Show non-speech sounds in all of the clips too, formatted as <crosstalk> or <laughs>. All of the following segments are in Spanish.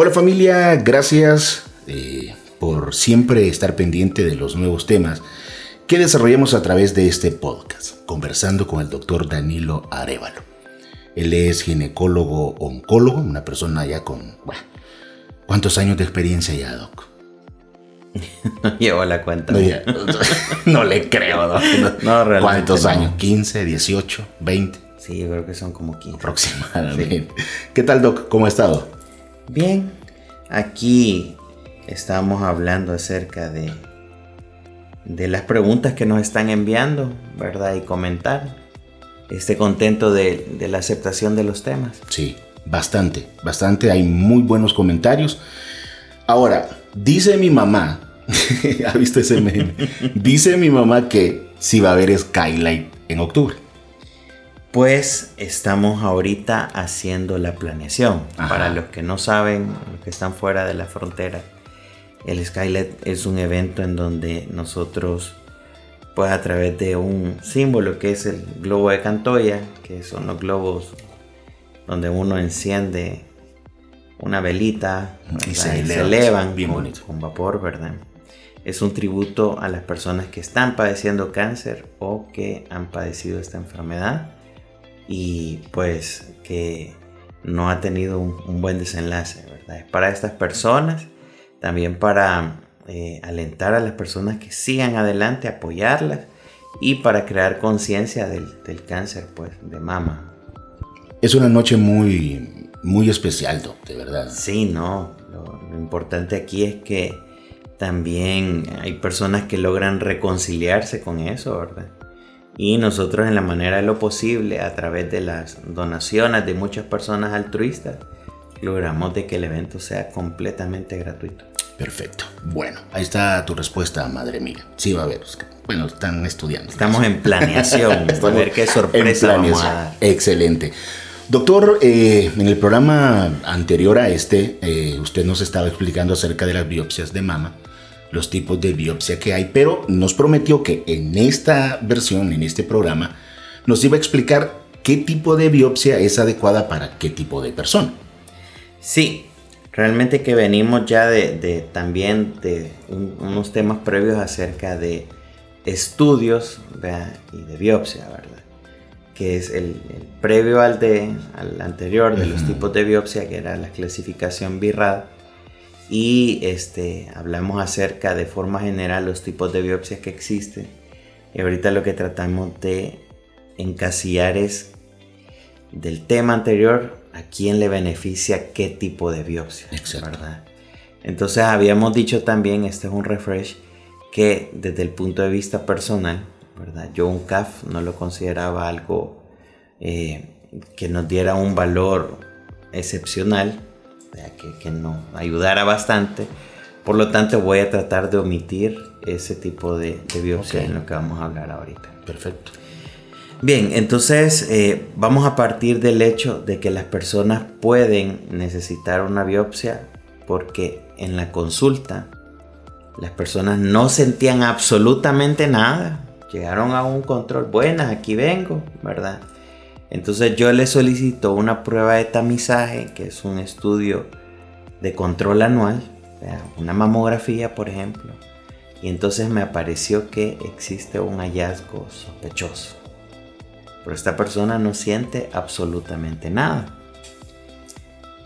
Hola familia, gracias eh, por siempre estar pendiente de los nuevos temas que desarrollamos a través de este podcast, conversando con el doctor Danilo Arevalo. Él es ginecólogo oncólogo, una persona ya con... Bueno, ¿Cuántos años de experiencia ya, Doc? <laughs> No llevo la cuenta. No, <laughs> le creo, Doc. <laughs> No, realmente ¿Cuántos años? ¿15, 18, 20? Sí, creo que son como 15. Aproximadamente. ¿Qué tal, Doc? ¿Cómo ha estado? Bien. Aquí estamos hablando acerca de, de las preguntas que nos están enviando, ¿verdad? Y comentar. Esté contento de, de la aceptación de los temas. Sí, bastante, bastante. Hay muy buenos comentarios. Ahora, dice mi mamá, <laughs> ¿ha visto ese meme? dice mi mamá que si va a haber Skylight en octubre. Pues estamos ahorita haciendo la planeación. Para los que no saben, los que están fuera de la frontera, el Skylight es un evento en donde nosotros, pues a través de un símbolo que es el globo de Cantoya, que son los globos donde uno enciende una velita y se, elevan con, con, vapor, ¿verdad? Es un tributo a las personas que están padeciendo cáncer o que han padecido esta enfermedad y pues que no ha tenido un, buen desenlace, ¿verdad? Es para estas personas, también para eh, alentar a las personas que sigan adelante, apoyarlas y para crear conciencia del, del, cáncer pues, de mama. Es una noche muy, muy especial, de verdad. Sí, no. Lo, lo importante aquí es que también hay personas que logran reconciliarse con eso, ¿verdad? Y nosotros en la manera de lo posible, a través de las donaciones de muchas personas altruistas, logramos de que el evento sea completamente gratuito. Perfecto. Bueno, ahí está tu respuesta, madre mía. Sí va a haber. Bueno, están estudiando. Estamos en planeación. <laughs> a ver qué sorpresa vamos a dar. Excelente. Doctor, eh, en el programa anterior a este, eh, usted nos estaba explicando acerca de las biopsias de mama los tipos de biopsia que hay, pero nos prometió que en esta versión, en este programa, nos iba a explicar qué tipo de biopsia es adecuada para qué tipo de persona. Sí, realmente que venimos ya de, también de unos temas previos acerca de estudios y de biopsia, ¿verdad? Que es el, previo al, de, al anterior de los tipos de biopsia, que era la clasificación BIRAD y este, hablamos acerca de forma general los tipos de biopsias que existen. Y ahorita lo que tratamos de encasillar es del tema anterior a quién le beneficia qué tipo de biopsia. ¿verdad? Entonces habíamos dicho también, este es un refresh, que desde el punto de vista personal, ¿verdad? yo un CAF no lo consideraba algo eh, que nos diera un valor excepcional que, que nos ayudara bastante. Por lo tanto, voy a tratar de omitir ese tipo de, biopsia en lo que vamos a hablar ahorita. Perfecto. Bien, entonces eh, vamos a partir del hecho de que las personas pueden necesitar una biopsia porque en la consulta las personas no sentían absolutamente nada. Llegaron a un control, buenas, aquí vengo, ¿verdad? Entonces yo le solicito una prueba de tamizaje, que es un estudio de control anual, una mamografía por ejemplo, y entonces me apareció que existe un hallazgo sospechoso. Pero esta persona no siente absolutamente nada.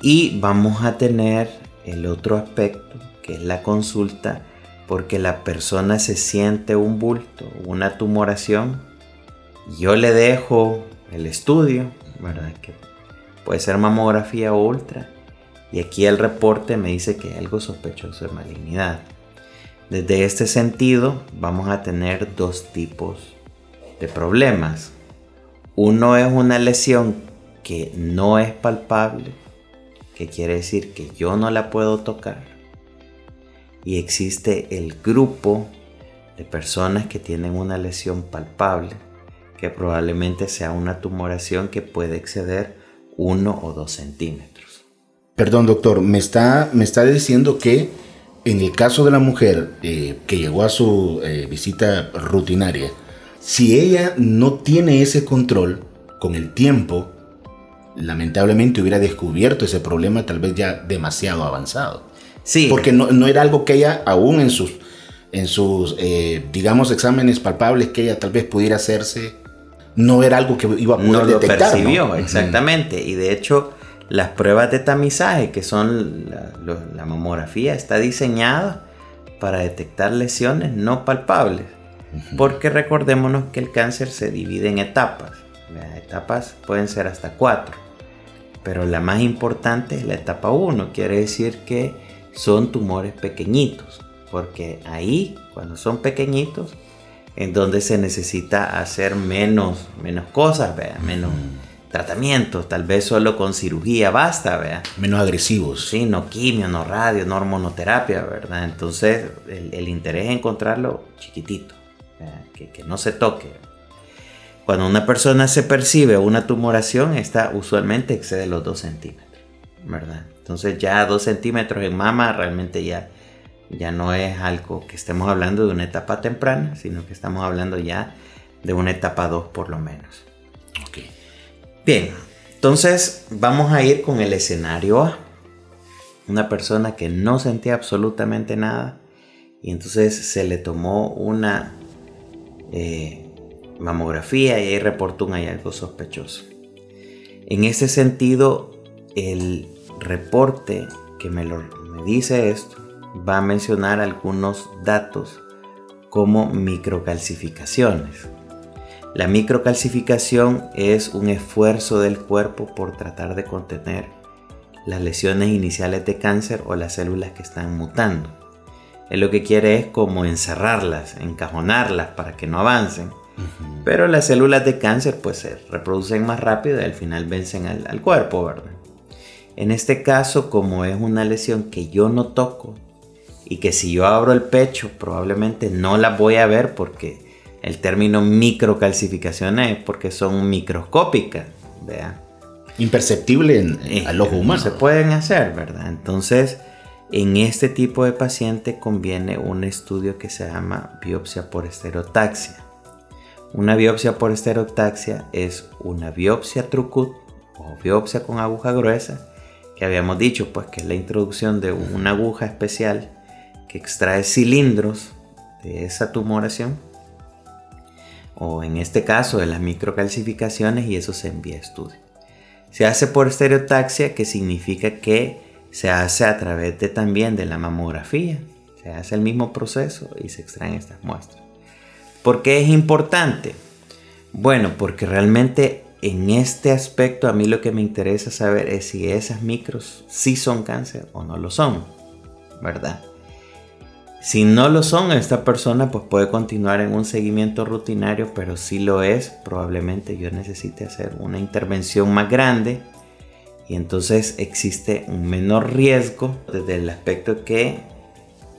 Y vamos a tener el otro aspecto, que es la consulta, porque la persona se siente un bulto, una tumoración. Yo le dejo el estudio, ¿verdad? Que puede ser mamografía o ultra. Y aquí el reporte me dice que hay algo sospechoso de malignidad. Desde este sentido, vamos a tener dos tipos de problemas. Uno es una lesión que no es palpable, que quiere decir que yo no la puedo tocar. Y existe el grupo de personas que tienen una lesión palpable, que probablemente sea una tumoración que puede exceder 1 o 2 centímetros. Perdón, doctor, me está, me está diciendo que en el caso de la mujer eh, que llegó a su eh, visita rutinaria, si ella no tiene ese control con el tiempo, lamentablemente hubiera descubierto ese problema tal vez ya demasiado avanzado. Sí. Porque no, no era algo que ella aún en sus, en sus eh, digamos, exámenes palpables que ella tal vez pudiera hacerse, no era algo que iba a poder no lo detectar. percibió, ¿no? exactamente. Y de hecho, las pruebas de tamizaje, que son la, lo- la mamografía, está diseñada para detectar lesiones no palpables. Porque recordémonos que el cáncer se divide en etapas. Las etapas pueden ser hasta cuatro. Pero la más importante es la etapa 1. Quiere decir que son tumores pequeñitos. Porque ahí, cuando son pequeñitos, en donde se necesita hacer menos, menos cosas, ¿vea? menos tratamientos. Tal vez solo con cirugía basta, ¿vea? Menos agresivos. Sí, no quimio, no radio, no hormonoterapia, ¿verdad? Entonces, el, el interés es encontrarlo chiquitito, que, que no se toque. Cuando una persona se percibe una tumoración, esta usualmente excede los 2 centímetros, ¿verdad? Entonces, ya 2 centímetros en mama realmente ya, ya no es algo que estemos hablando de una etapa temprana, sino que estamos hablando ya de una etapa 2 por lo menos. Ok. Bien, entonces vamos a ir con el escenario A. Una persona que no sentía absolutamente nada y entonces se le tomó una eh, mamografía y ahí reportó un hallazgo sospechoso. En ese sentido, el reporte que me, lo, me dice esto va a mencionar algunos datos como microcalcificaciones. La microcalcificación es un esfuerzo del cuerpo por tratar de contener las lesiones iniciales de cáncer o las células que están mutando. Él lo que quiere es como encerrarlas, encajonarlas para que no avancen. Pero las células de cáncer pues se reproducen más rápido y al final vencen al, al cuerpo, ¿verdad? En este caso, como es una lesión que yo no toco y que si yo abro el pecho probablemente no la voy a ver porque el término microcalcificaciones es porque son microscópicas, ¿vea? Imperceptible en- Eh, al ojo no humano. se pueden hacer, ¿verdad? Entonces, en este tipo de paciente conviene un estudio que se llama biopsia por estereotaxia. Una biopsia por estereotaxia es una biopsia trucut o biopsia con aguja gruesa, que habíamos dicho, pues que es la introducción de una aguja especial que extrae cilindros de esa tumoración, o en este caso de las microcalcificaciones, y eso se envía a estudio. Se hace por estereotaxia, que significa que se hace a través de también de la mamografía. Se hace el mismo proceso y se extraen estas muestras. ¿Por qué es importante? Bueno, porque realmente en este aspecto a mí lo que me interesa saber es si esas micros sí son cáncer o no lo son, ¿verdad? Si no lo son, esta persona pues puede continuar en un seguimiento rutinario, pero si lo es, probablemente yo necesite hacer una intervención más grande y entonces existe un menor riesgo desde el aspecto que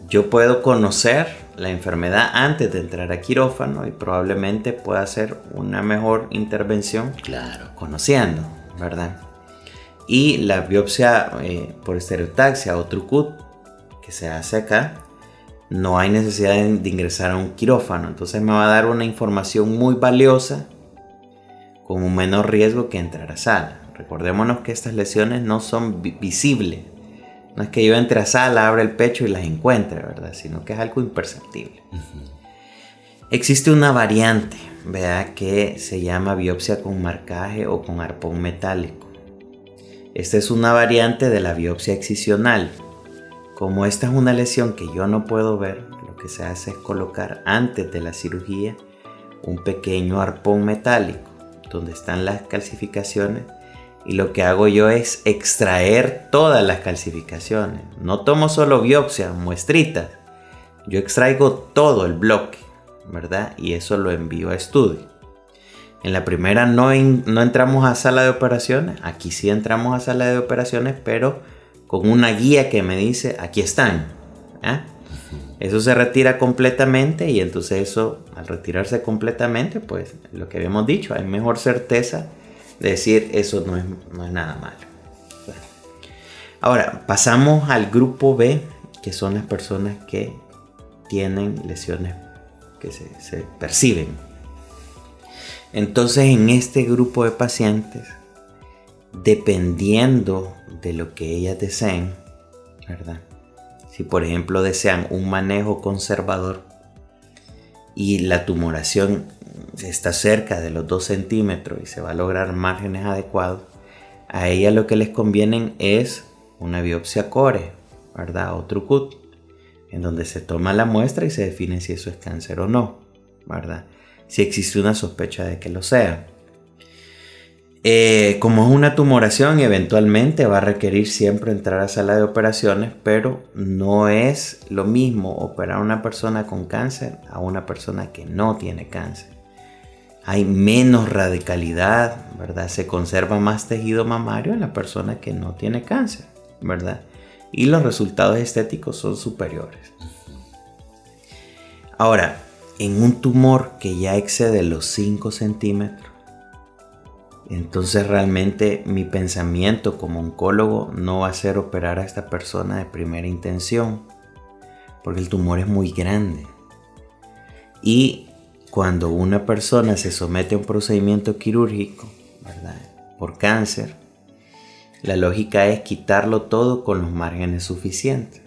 yo puedo conocer la enfermedad antes de entrar a quirófano y probablemente pueda hacer una mejor intervención Claro. conociendo, ¿verdad? Y la biopsia eh, por estereotaxia o trucut que se hace acá, no hay necesidad de, de ingresar a un quirófano. Entonces me va a dar una información muy valiosa con un menor riesgo que entrar a sala. Recordémonos que estas lesiones no son vi- visibles. No es que yo entre a sala, abra el pecho y las encuentre, ¿verdad? Sino que es algo imperceptible. Existe una variante, vea, que se llama biopsia con marcaje o con arpón metálico. Esta es una variante de la biopsia excisional. Como esta es una lesión que yo no puedo ver, lo que se hace es colocar antes de la cirugía un pequeño arpón metálico donde están las calcificaciones y lo que hago yo es extraer todas las calcificaciones. No tomo solo biopsias, muestritas. Yo extraigo todo el bloque, ¿verdad? Y eso lo envío a estudio. En la primera no, no entramos a sala de operaciones. Aquí sí entramos a sala de operaciones, pero con una guía que me dice, aquí están. ¿ah? Eso se retira completamente y entonces eso, al retirarse completamente, pues lo que habíamos dicho, hay mejor certeza de decir eso no es, no es nada malo. Ahora, pasamos al grupo B, que son las personas que tienen lesiones que se, se perciben. Entonces, en este grupo de pacientes, dependiendo de lo que ellas deseen, ¿verdad? Si por ejemplo desean un manejo conservador y la tumoración está cerca de los 2 centímetros y se va a lograr márgenes adecuados, a ellas lo que les conviene es una biopsia core, ¿verdad? O trucut, en donde se toma la muestra y se define si eso es cáncer o no, ¿verdad? Si existe una sospecha de que lo sea. Eh, como es una tumoración, eventualmente va a requerir siempre entrar a sala de operaciones, pero no es lo mismo operar a una persona con cáncer a una persona que no tiene cáncer. Hay menos radicalidad, ¿verdad? Se conserva más tejido mamario en la persona que no tiene cáncer, ¿verdad? Y los resultados estéticos son superiores. Ahora, en un tumor que ya excede los 5 centímetros, entonces realmente mi pensamiento como oncólogo no va a ser operar a esta persona de primera intención, porque el tumor es muy grande. Y cuando una persona se somete a un procedimiento quirúrgico, Por cáncer, la lógica es quitarlo todo con los márgenes suficientes.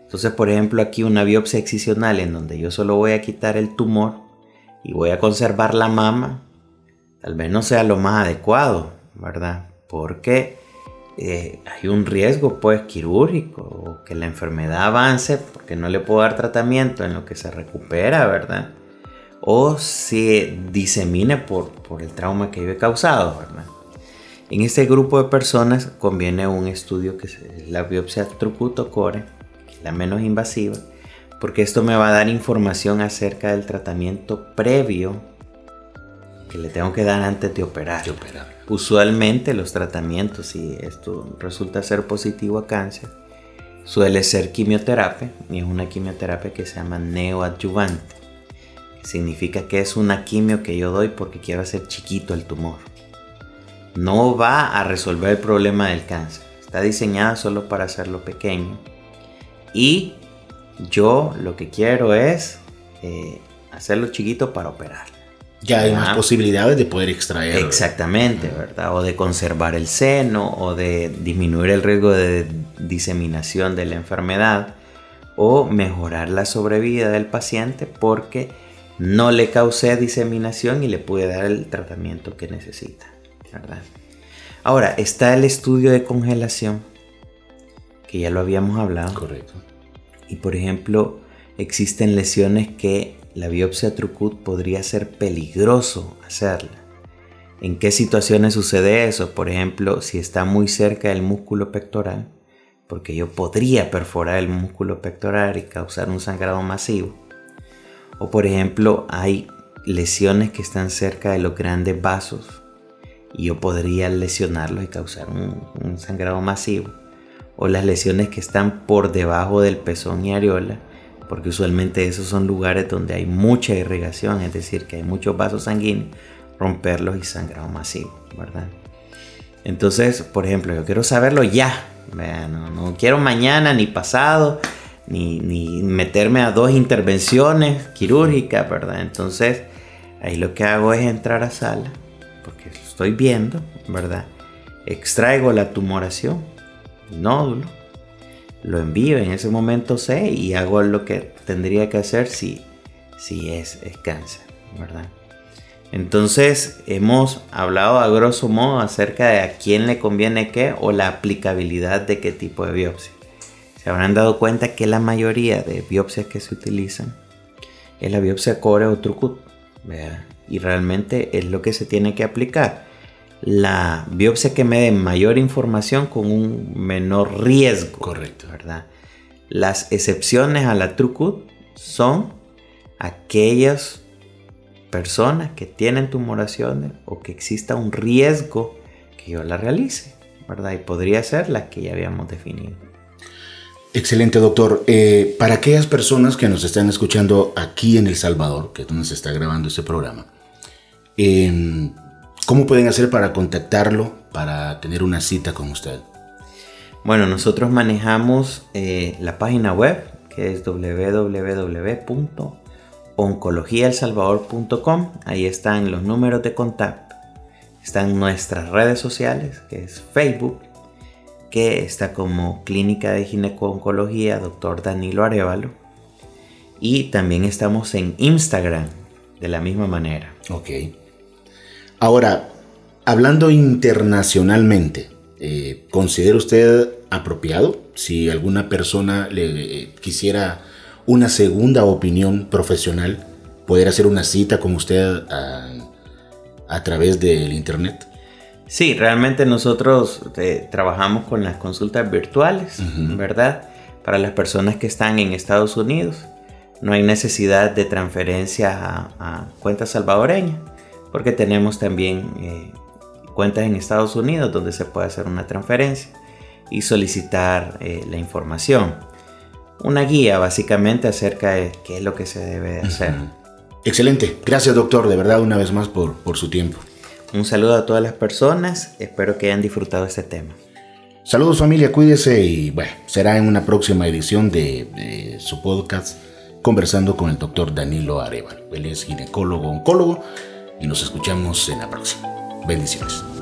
Entonces, por ejemplo, aquí una biopsia excisional en donde yo solo voy a quitar el tumor y voy a conservar la mama, tal vez sea lo más adecuado, ¿verdad? Porque eh, hay un riesgo pues quirúrgico o que la enfermedad avance porque no le puedo dar tratamiento en lo que se recupera, ¿verdad? O se disemine por, por el trauma que yo he causado, ¿verdad? En este grupo de personas conviene un estudio que es la biopsia trucuto-core, la menos invasiva, porque esto me va a dar información acerca del tratamiento previo que le tengo que dar antes de operar. Usualmente los tratamientos, si esto resulta ser positivo a cáncer, suele ser quimioterapia y es una quimioterapia que se llama neoadyuvante. significa que es una quimio que yo doy porque quiero hacer chiquito el tumor. No va a resolver el problema del cáncer. Está diseñada solo para hacerlo pequeño. Y yo lo que quiero es eh, hacerlo chiquito para operar ya hay más posibilidades de poder extraer. Exactamente, ¿verdad? O de conservar el seno, o de disminuir el riesgo de diseminación de la enfermedad, o mejorar la sobrevida del paciente porque no le causé diseminación y le pude dar el tratamiento que necesita, ¿verdad? Ahora, está el estudio de congelación, que ya lo habíamos hablado. Correcto. Y por ejemplo, existen lesiones que la biopsia Trucut podría ser peligroso hacerla. ¿En qué situaciones sucede eso? Por ejemplo, si está muy cerca del músculo pectoral, porque yo podría perforar el músculo pectoral y causar un sangrado masivo. O por ejemplo, hay lesiones que están cerca de los grandes vasos y yo podría lesionarlos y causar un, un sangrado masivo. O las lesiones que están por debajo del pezón y areola porque usualmente esos son lugares donde hay mucha irrigación, es decir, que hay muchos vasos sanguíneos, romperlos y sangrado masivo, ¿verdad? Entonces, por ejemplo, yo quiero saberlo ya, no, quiero mañana ni pasado, ni, ni, meterme a dos intervenciones quirúrgicas, ¿verdad? Entonces, ahí lo que hago es entrar a sala, porque lo estoy viendo, ¿verdad? Extraigo la tumoración, el nódulo, lo envío en ese momento sé y hago lo que tendría que hacer si, si es, es cáncer, ¿verdad? Entonces hemos hablado a grosso modo acerca de a quién le conviene qué o la aplicabilidad de qué tipo de biopsia. Se habrán dado cuenta que la mayoría de biopsias que se utilizan es la biopsia core o trucut, y realmente es lo que se tiene que aplicar la biopsia que me dé mayor información con un menor riesgo. Correcto. ¿verdad? Las excepciones a la TrueCut son aquellas personas que tienen tumoraciones o que exista un riesgo que yo la realice, ¿verdad? Y podría ser la que ya habíamos definido. Excelente, doctor. Eh, para aquellas personas que nos están escuchando aquí en El Salvador, que es donde se está grabando este programa, eh, ¿Cómo pueden hacer para contactarlo, para tener una cita con usted? Bueno, nosotros manejamos eh, la página web que es www.oncologiaelsalvador.com. Ahí están los números de contacto. Están nuestras redes sociales, que es Facebook, que está como Clínica de Gineco-Oncología, Dr. Danilo Arevalo. Y también estamos en Instagram, de la misma manera. Ok. Ahora, hablando internacionalmente, eh, ¿considera usted apropiado si alguna persona le eh, quisiera una segunda opinión profesional, poder hacer una cita con usted a través del Internet? Sí, realmente nosotros eh, trabajamos con las consultas virtuales, ¿verdad? Para las personas que están en Estados Unidos. No hay necesidad de transferencia a, a cuenta salvadoreña, porque tenemos también eh, cuentas en Estados Unidos donde se puede hacer una transferencia y solicitar eh, la información. Una guía básicamente acerca de qué es lo que se debe hacer. Excelente. Gracias doctor, de verdad una vez más por, por su tiempo. Un saludo a todas las personas, espero que hayan disfrutado este tema. Saludos familia, cuídese y bueno, será en una próxima edición de, su podcast conversando con el doctor Danilo Arevalo. Él es ginecólogo, oncólogo y nos escuchamos en la próxima. Bendiciones.